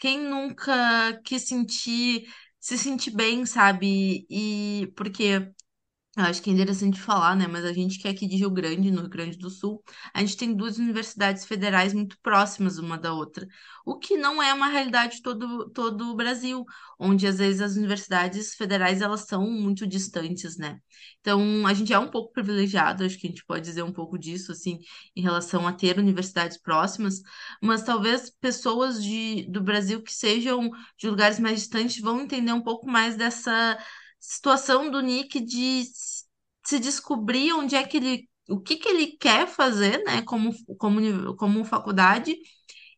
B: Quem nunca quis sentir, se sentir bem, sabe? E porque. Acho que é interessante falar, né? Mas a gente que é aqui de Rio Grande, no Rio Grande do Sul, a gente tem duas universidades federais muito próximas uma da outra, o que não é uma realidade de todo, todo o Brasil, onde às vezes as universidades federais elas são muito distantes, né? Então a gente é um pouco privilegiado, acho que a gente pode dizer um pouco disso, assim, em relação a ter universidades próximas, mas talvez pessoas de, do Brasil que sejam de lugares mais distantes vão entender um pouco mais dessa situação do Nick de se descobrir onde é que ele, o que que ele quer fazer, né, como, como, como faculdade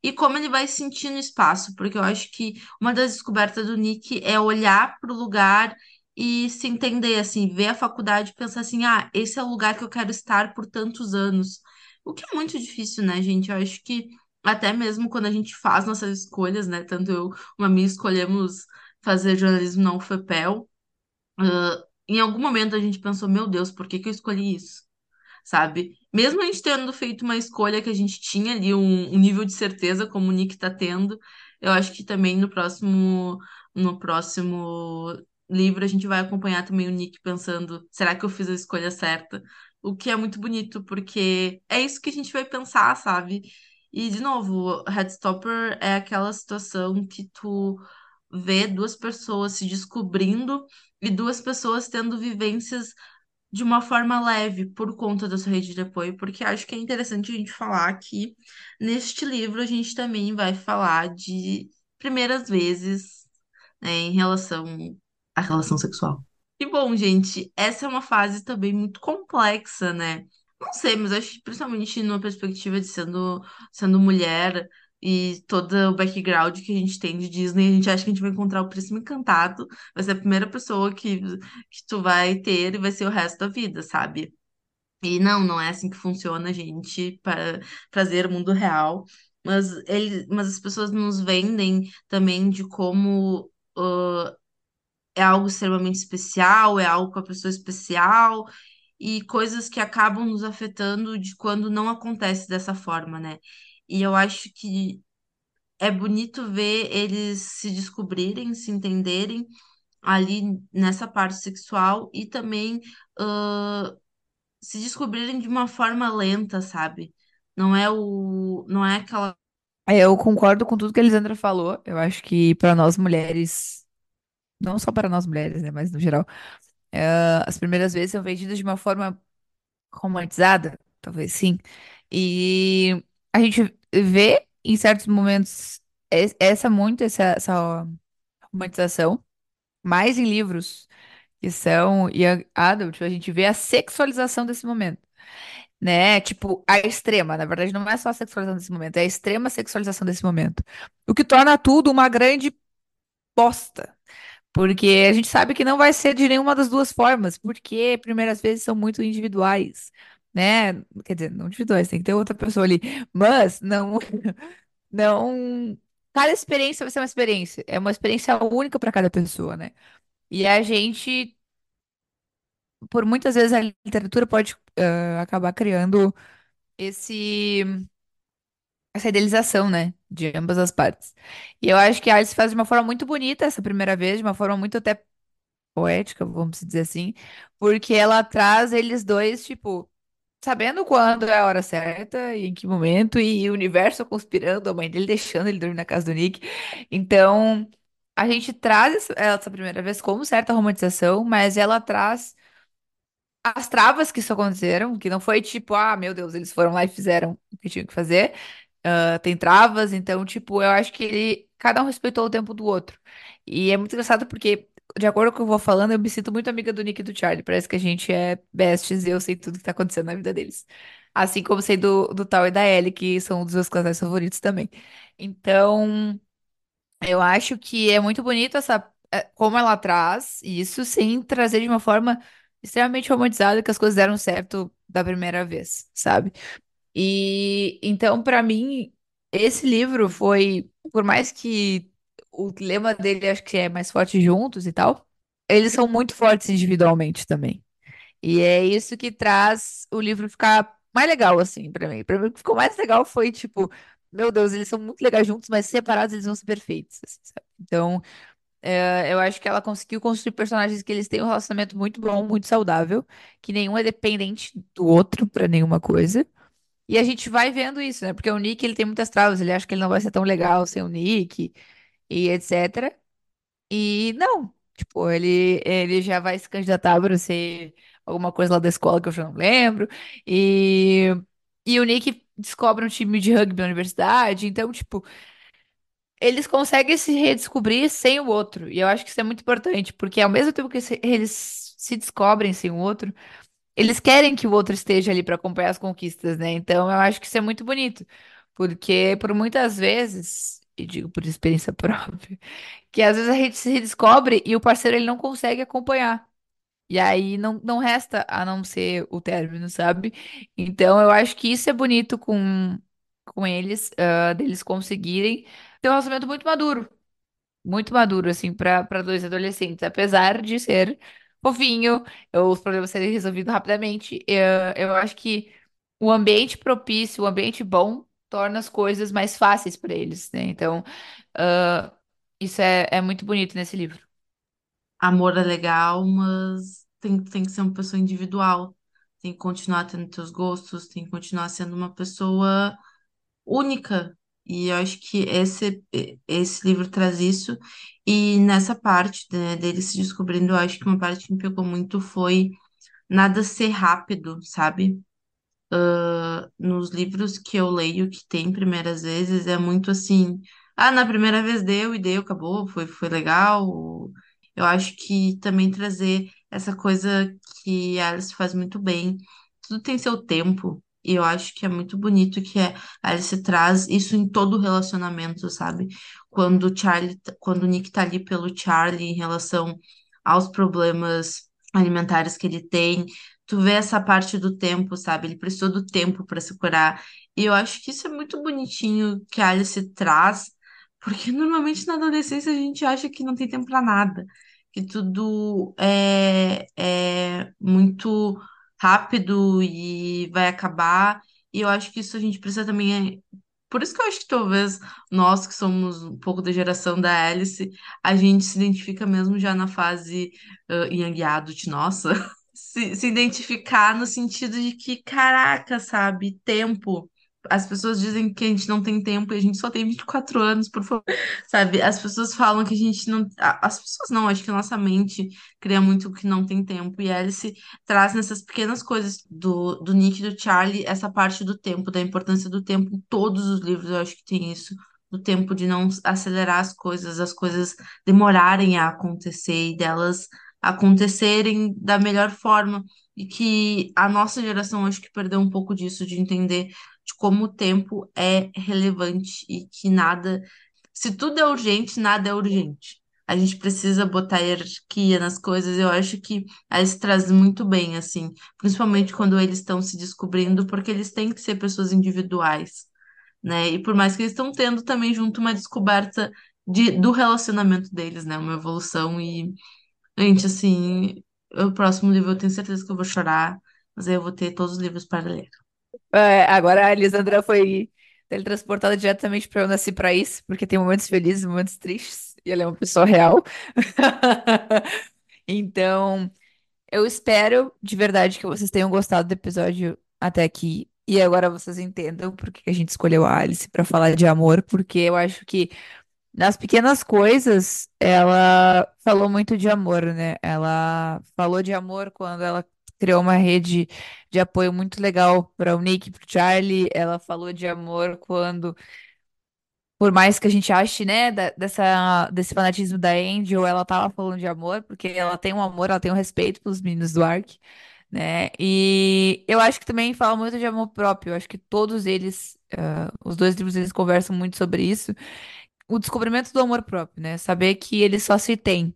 B: e como ele vai se sentir no espaço, porque eu acho que uma das descobertas do Nick é olhar para o lugar e se entender, assim, ver a faculdade e pensar assim, ah, esse é o lugar que eu quero estar por tantos anos. O que é muito difícil, né, gente? Eu acho que até mesmo quando a gente faz nossas escolhas, né, tanto eu como a minha escolhemos fazer jornalismo na UFPEL, ah, em algum momento a gente pensou, meu Deus, por que que eu escolhi isso? Sabe? Mesmo a gente tendo feito uma escolha que a gente tinha ali um, um nível de certeza, como o Nick tá tendo, eu acho que também no próximo, no próximo livro a gente vai acompanhar também o Nick pensando, será que eu fiz a escolha certa? O que é muito bonito, porque é isso que a gente vai pensar, sabe? E, de novo, Headstopper é aquela situação que tu vê duas pessoas se descobrindo e duas pessoas tendo vivências de uma forma leve por conta da sua rede de apoio, porque acho que é interessante a gente falar que neste livro a gente também vai falar de primeiras vezes, né, em relação à relação sexual. E bom, gente, essa é uma fase também muito complexa, né? Não sei, mas acho que principalmente numa perspectiva de sendo, sendo mulher e todo o background que a gente tem de Disney, a gente acha que a gente vai encontrar o Príncipe Encantado, vai ser a primeira pessoa que, que tu vai ter e vai ser o resto da vida, sabe? E não, não é assim que funciona, gente, para trazer o mundo real. Mas, ele, mas as pessoas nos vendem também de como ah, é algo extremamente especial, é algo com a pessoa especial, e coisas que acabam nos afetando de quando não acontece dessa forma, né? E eu acho que é bonito ver eles se descobrirem, se entenderem ali nessa parte sexual e também ah, se descobrirem de uma forma lenta, sabe? Não é o, não é aquela
A: É, Eu concordo com tudo que a Elisandra falou. Eu acho que para nós mulheres, não só para nós mulheres, né, mas no geral, é, as primeiras vezes são vendidas de uma forma romantizada, talvez sim. E a gente vê em certos momentos es- essa muito essa, essa romantização, mais em livros que são young adult, a gente vê a sexualização desse momento. né? Tipo, a extrema, na verdade, não é só a sexualização desse momento, é a extrema sexualização desse momento. O que torna tudo uma grande bosta. Porque a gente sabe que não vai ser de nenhuma das duas formas, porque primeiras vezes são muito individuais, né? Quer dizer, não individuais, tem que ter outra pessoa ali. Mas não, não. Cada experiência vai ser uma experiência. É uma experiência única para cada pessoa, né? E a gente, por muitas vezes, a literatura pode acabar criando esse, essa idealização, né? De ambas as partes. E eu acho que a Alice faz de uma forma muito bonita essa primeira vez, de uma forma muito até poética, vamos dizer assim, porque ela traz eles dois, tipo, sabendo quando é a hora certa e em que momento, e o universo conspirando, a mãe dele deixando ele dormir na casa do Nick. Então, a gente traz essa primeira vez como certa romantização, mas ela traz as travas que isso aconteceram, que não foi tipo, ah, meu Deus, eles foram lá e fizeram o que tinham que fazer. Ah, tem travas, então, tipo, eu acho que ele, cada um respeitou o tempo do outro. E é muito engraçado porque, de acordo com o que eu vou falando, eu me sinto muito amiga do Nick e do Charlie. Parece que a gente é besties e eu sei tudo que tá acontecendo na vida deles. Assim como sei do, do Tal e da Ellie, que são um dos meus casais favoritos também. Então, eu acho que é muito bonito essa, é, como ela traz isso, sem trazer de uma forma extremamente romantizada que as coisas deram certo da primeira vez, sabe? E então, para mim, esse livro foi, por mais que o lema dele acho que é mais forte juntos e tal, eles são muito fortes individualmente também. E é isso que traz o livro ficar mais legal, assim, pra mim. Pra mim, o que ficou mais legal foi, tipo, meu Deus, eles são muito legais juntos, mas separados eles vão ser perfeitos, assim, sabe? Então, é, eu acho que ela conseguiu construir personagens que eles têm um relacionamento muito bom, muito saudável, que nenhum é dependente do outro pra nenhuma coisa. E a gente vai vendo isso, né? Porque o Nick, ele tem muitas travas, ele acha que ele não vai ser tão legal sem o Nick e etc. E não, tipo, ele, ele já vai se candidatar para ser alguma coisa lá da escola que eu já não lembro. E, e o Nick descobre um time de rugby na universidade, então, tipo, eles conseguem se redescobrir sem o outro. E eu acho que isso é muito importante, porque ao mesmo tempo que se- eles se descobrem sem o outro, eles querem que o outro esteja ali para acompanhar as conquistas, né? Então eu acho que isso é muito bonito, porque por muitas vezes, e digo por experiência própria, que às vezes a gente se redescobre e o parceiro ele não consegue acompanhar. E aí não, não resta a não ser o término, sabe? Então eu acho que isso é bonito com, com eles, ah, deles conseguirem ter um relacionamento muito maduro muito maduro, assim, para dois adolescentes, apesar de ser fofinho, os problemas serem resolvidos rapidamente. Eu, eu acho que o ambiente propício, o ambiente bom, torna as coisas mais fáceis para eles, né? Então, ah, isso é, é muito bonito nesse livro.
B: Amor é legal, mas tem, tem que ser uma pessoa individual. Tem que continuar tendo teus gostos, tem que continuar sendo uma pessoa única. E eu acho que esse, esse livro traz isso. E nessa parte, né, dele se descobrindo, eu acho que uma parte que me pegou muito foi nada ser rápido, sabe? Nos livros que eu leio que tem primeiras vezes é muito assim, ah, na primeira vez deu e deu, acabou, foi, foi legal. Eu acho que também trazer essa coisa que a Alice faz muito bem, tudo tem seu tempo. E eu acho que é muito bonito que a Alice traz isso em todo relacionamento, sabe? Quando o Charlie, quando o Nick tá ali pelo Charlie em relação aos problemas alimentares que ele tem, tu vê essa parte do tempo, sabe? Ele precisou do tempo para se curar. E eu acho que isso é muito bonitinho que a Alice traz, porque normalmente na adolescência a gente acha que não tem tempo para nada, que tudo é, é muito rápido e vai acabar. E eu acho que isso a gente precisa também. é- Por isso que eu acho que talvez nós, que somos um pouco da geração da Alice, a gente se identifica mesmo já na fase uh, young adult nossa se, se identificar no sentido de que, caraca, sabe, tempo. As pessoas dizem que a gente não tem tempo e a gente só tem 24 anos, por favor. Sabe, as pessoas falam que a gente não. As pessoas não, acho que a nossa mente cria muito que não tem tempo. E a Alice traz nessas pequenas coisas do, do Nick e do Charlie essa parte do tempo, da importância do tempo em todos os livros. Eu acho que tem isso. Do tempo de não acelerar as coisas, as coisas demorarem a acontecer e delas acontecerem da melhor forma. e que a nossa geração acho que perdeu um pouco disso, de entender de como o tempo é relevante e que nada, se tudo é urgente, nada é urgente. A gente precisa botar hierarquia nas coisas. Eu acho que eles trazem muito bem, assim, principalmente quando eles estão se descobrindo, porque eles têm que ser pessoas individuais, né? E por mais que eles estão tendo também junto uma descoberta de, do relacionamento deles, né? Uma evolução e, gente, assim, o próximo livro eu tenho certeza que eu vou chorar, mas aí eu vou ter todos os livros para ler.
A: É, agora a Elisandra foi teletransportada diretamente para Eu Nasci Pra Isso, porque tem momentos felizes, momentos tristes, e ela é uma pessoa real. Então, eu espero de verdade que vocês tenham gostado do episódio até aqui. E agora vocês entendam por que a gente escolheu a Alice para falar de amor, porque eu acho que nas pequenas coisas ela falou muito de amor, né? Ela falou de amor quando ela criou uma rede de apoio muito legal para o Nick para o Charlie. Ela falou de amor quando por mais que a gente ache, né, da- dessa, desse fanatismo da Angel, ela tava falando de amor, porque ela tem um amor, ela tem um respeito pelos meninos do Ark, né? E eu acho que também fala muito de amor próprio. Eu acho que todos eles, ah, os dois livros, eles conversam muito sobre isso. O descobrimento do amor próprio, né? Saber que ele só se tem,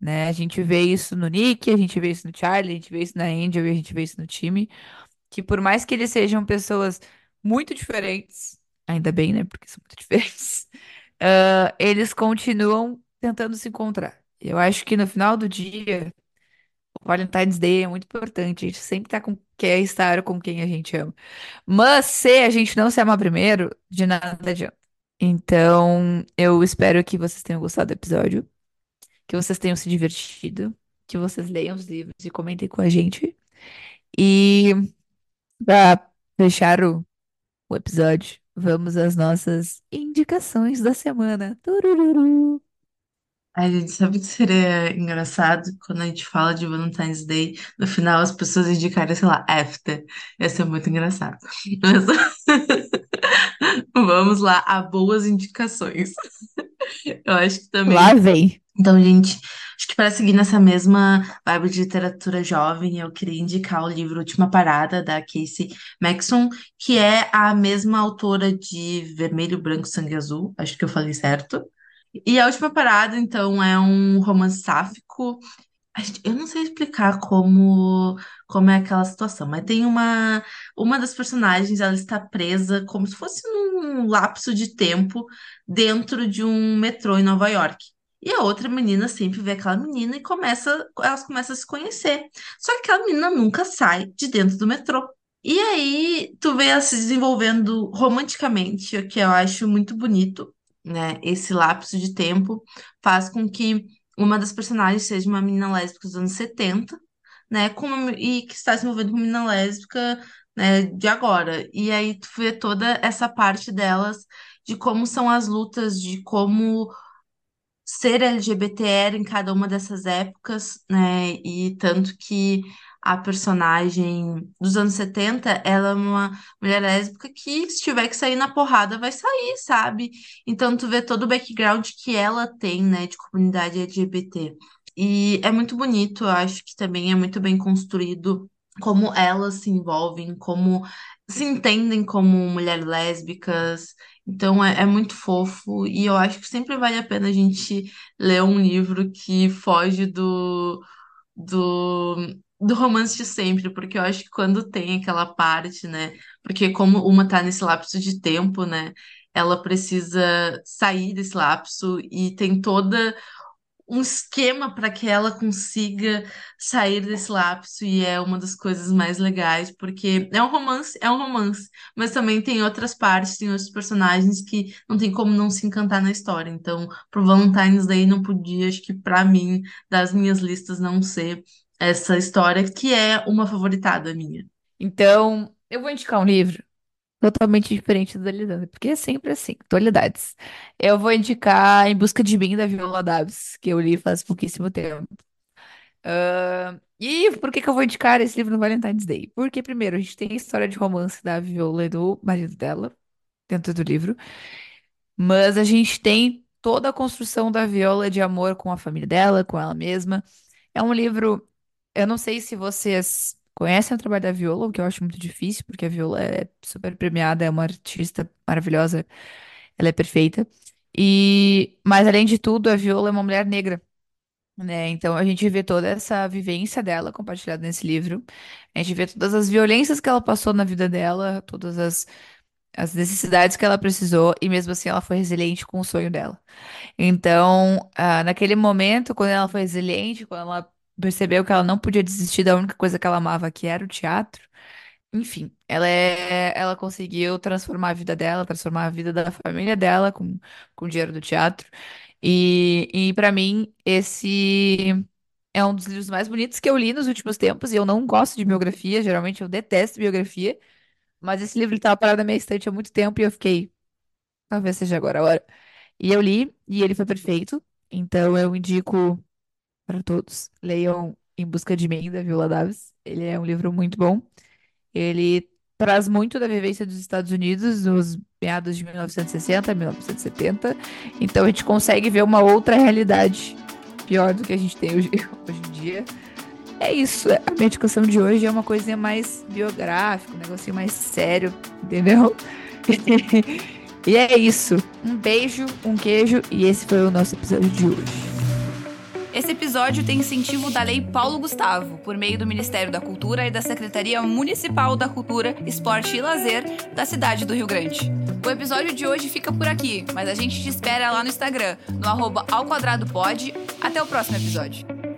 A: né? A gente vê isso no Nick, a gente vê isso no Charlie, a gente vê isso na Angel e a gente vê isso no time que por mais que eles sejam pessoas muito diferentes, ainda bem, né? Porque são muito diferentes, ah, eles continuam tentando se encontrar. Eu acho que no final do dia, o Valentine's Day é muito importante. A gente sempre tá com, quer estar com quem a gente ama. Mas se a gente não se amar primeiro, de nada adianta. Então, eu espero que vocês tenham gostado do episódio, que vocês tenham se divertido, que vocês leiam os livros e comentem com a gente. E para fechar o o episódio, vamos às nossas indicações da semana. Turururu.
B: A gente sabe que seria engraçado quando a gente fala de Valentine's Day, no final as pessoas indicarem, sei lá, after. Ia ser muito engraçado. Mas vamos lá a boas indicações. Eu acho que também.
A: Lá vem.
B: Então, gente, acho que para seguir nessa mesma vibe de literatura jovem, eu queria indicar o livro Última Parada, da Casey Maxon, que é a mesma autora de Vermelho, Branco, Sangue Azul. Acho que eu falei certo. E a última parada, então, é um romance sáfico. Eu não sei explicar como, como é aquela situação, mas tem uma, uma das personagens, ela está presa como se fosse num lapso de tempo dentro de um metrô em Nova York. E a outra menina sempre vê aquela menina e começa, elas começam a se conhecer. Só que aquela menina nunca sai de dentro do metrô. E aí tu vê ela se desenvolvendo romanticamente, o que eu acho muito bonito, né? Esse lapso de tempo faz com que uma das personagens seja uma menina lésbica dos anos 70, né? Com uma- e que está se envolvendo com uma menina lésbica, né, de agora. E aí tu vê toda essa parte delas, de como são as lutas, de como ser LGBT era em cada uma dessas épocas, né? E tanto que a personagem dos anos 70, ela é uma mulher lésbica que, se tiver que sair na porrada, vai sair, sabe? Então, tu vê todo o background que ela tem, né, de comunidade LGBT. E é muito bonito, eu acho que também é muito bem construído como elas se envolvem, como se entendem como mulheres lésbicas. Então, é, é muito fofo e eu acho que sempre vale a pena a gente ler um livro que foge do do, do romance de sempre, porque eu acho que quando tem aquela parte, né? Porque como uma tá nesse lapso de tempo, né? Ela precisa sair desse lapso e tem toda um esquema para que ela consiga sair desse lapso e é uma das coisas mais legais, porque é um romance, é um romance, mas também tem outras partes, tem outros personagens que não tem como não se encantar na história. Então, pro Valentine's Day não podia, acho que para mim, das minhas listas não ser essa história que é uma favoritada minha.
A: Então, eu vou indicar um livro totalmente diferente do da Lisandra, porque é sempre assim, atualidades. Eu vou indicar Em Busca de Mim, da Viola Davis, que eu li faz pouquíssimo tempo. Ah, e por que que eu vou indicar esse livro no Valentine's Day? Porque, primeiro, a gente tem a história de romance da Viola e do marido dela dentro do livro, mas a gente tem toda a construção da Viola de amor com a família dela, com ela mesma. É um livro, eu não sei se vocês conhecem o trabalho da Viola, o que eu acho muito difícil, porque a Viola é super premiada, é uma artista maravilhosa, ela é perfeita. E, mas além de tudo, a Viola é uma mulher negra, né? Então a gente vê toda essa vivência dela compartilhada nesse livro. A gente vê todas as violências que ela passou na vida dela, todas as, as necessidades que ela precisou, e mesmo assim ela foi resiliente com o sonho dela. Então, ah, naquele momento, quando ela foi resiliente, quando ela percebeu que ela não podia desistir da única coisa que ela amava, que era o teatro, enfim, ela, é, ela conseguiu transformar a vida dela, transformar a vida da família dela com, com o dinheiro do teatro. E, e para mim, esse é um dos livros mais bonitos que eu li nos últimos tempos. E eu não gosto de biografia, geralmente eu detesto biografia. Mas esse livro estava parado na minha estante há muito tempo e eu fiquei, talvez seja agora a hora. E eu li, e ele foi perfeito. Então eu indico para todos. Leiam Em Busca de Mim, da Viola Davis. Ele é um livro muito bom. Ele traz muito da vivência dos Estados Unidos nos meados de 1960, 1970. Então a gente consegue ver uma outra realidade pior do que a gente tem hoje, hoje em dia. É isso. A minha discussão de hoje é uma coisinha mais biográfica, um negocinho mais sério, entendeu? e é isso. Um beijo, um queijo e esse foi o nosso episódio de hoje. Esse episódio tem incentivo da Lei Paulo Gustavo, por meio do Ministério da Cultura e da Secretaria Municipal da Cultura, Esporte e Lazer da cidade do Rio Grande. O episódio de hoje fica por aqui, mas a gente te espera lá no Instagram, no arroba ao quadrado pod. Até o próximo episódio.